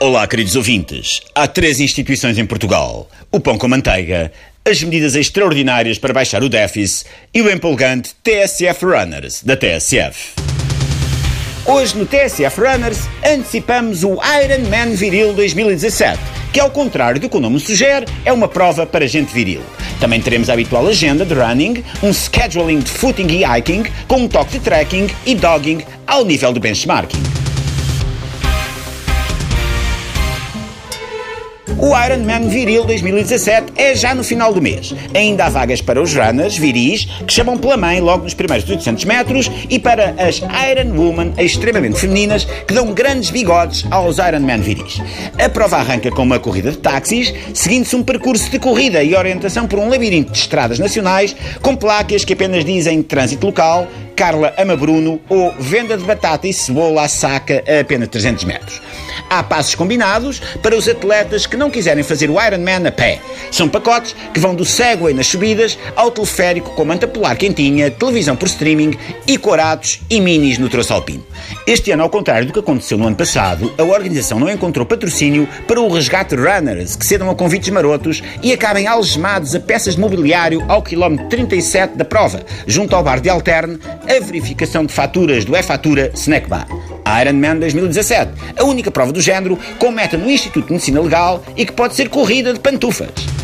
Olá, queridos ouvintes. Há três instituições em Portugal: o pão com manteiga, as medidas extraordinárias para baixar o déficit e o empolgante TSF Runners da TSF. Hoje no TSF Runners antecipamos o Ironman Viril 2017, que ao contrário do que o nome sugere, é uma prova para gente viril. Também teremos a habitual agenda de running, um scheduling de footing e hiking, com um toque de trekking e dogging ao nível do benchmarking. O Ironman Viril 2017 é já no final do mês. Ainda há vagas para os runners viris, que chamam pela mãe logo nos primeiros 800 metros, e para as Iron Woman extremamente femininas, que dão grandes bigodes aos Ironman viris. A prova arranca com uma corrida de táxis, seguindo-se um percurso de corrida e orientação por um labirinto de estradas nacionais, com placas que apenas dizem trânsito local, Carla ama Bruno ou venda de batata e cebola à saca a apenas 300 metros. Há passos combinados para os atletas que não quiserem fazer o Ironman a pé. São pacotes que vão do Segway nas subidas ao teleférico com manta polar quentinha, televisão por streaming e corados e minis no troço alpino. Este ano, ao contrário do que aconteceu no ano passado, a organização não encontrou patrocínio para o resgate runners que cedam a convites marotos e acabem algemados a peças de mobiliário ao quilómetro 37 da prova, junto ao bar de Alterne, a verificação de faturas do E-Fatura Snack Bar. Ironman 2017, a única prova do género com meta no Instituto de Medicina Legal e que pode ser corrida de pantufas.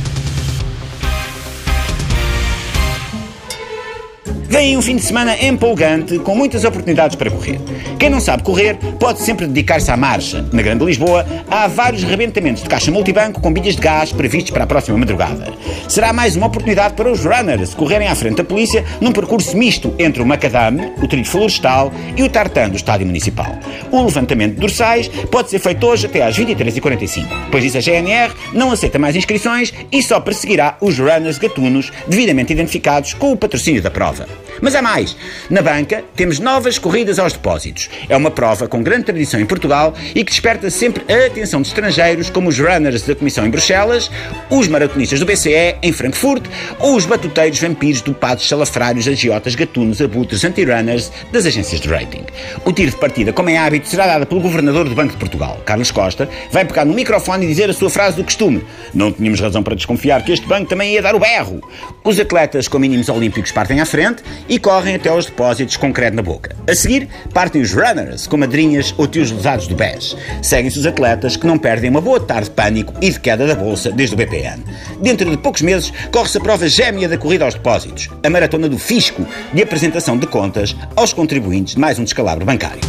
Vem um fim de semana empolgante, com muitas oportunidades para correr. Quem não sabe correr pode sempre dedicar-se à marcha. Na Grande Lisboa há vários rebentamentos de caixa multibanco com bilhas de gás previstos para a próxima madrugada. Será mais uma oportunidade para os runners correrem à frente da polícia num percurso misto entre o macadame, o trilho florestal e o tartan do Estádio Municipal. O levantamento de dorsais pode ser feito hoje até às 23h45. Pois diz a GNR, não aceita mais inscrições e só perseguirá os runners gatunos devidamente identificados com o patrocínio da prova. Mas há mais. Na banca temos novas corridas aos depósitos. É uma prova com grande tradição em Portugal e que desperta sempre a atenção de estrangeiros, como os runners da Comissão em Bruxelas, os maratonistas do BCE em Frankfurt ou os batuteiros vampiros dopados salafrários, agiotas, gatunos, abutres, anti-runners das agências de rating. O tiro de partida, como é hábito, será dado pelo Governador do Banco de Portugal, Carlos Costa, vai pegar no microfone e dizer a sua frase do costume. Não tínhamos razão para desconfiar que este banco também ia dar o berro. Os atletas com mínimos olímpicos partem à frente e correm até aos depósitos com credo na boca. A seguir, partem os runners, com madrinhas ou tios lesados do BES. Seguem-se os atletas que não perdem uma boa tarde de pânico e de queda da bolsa desde o BPN. Dentro de poucos meses, corre-se a prova gêmea da corrida aos depósitos, a maratona do fisco de apresentação de contas aos contribuintes de mais um descalabro bancário.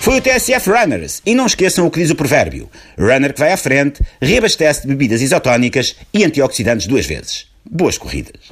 Foi o TSF Runners. E não esqueçam o que diz o provérbio: runner que vai à frente, reabastece de bebidas isotónicas e antioxidantes duas vezes. Boas corridas!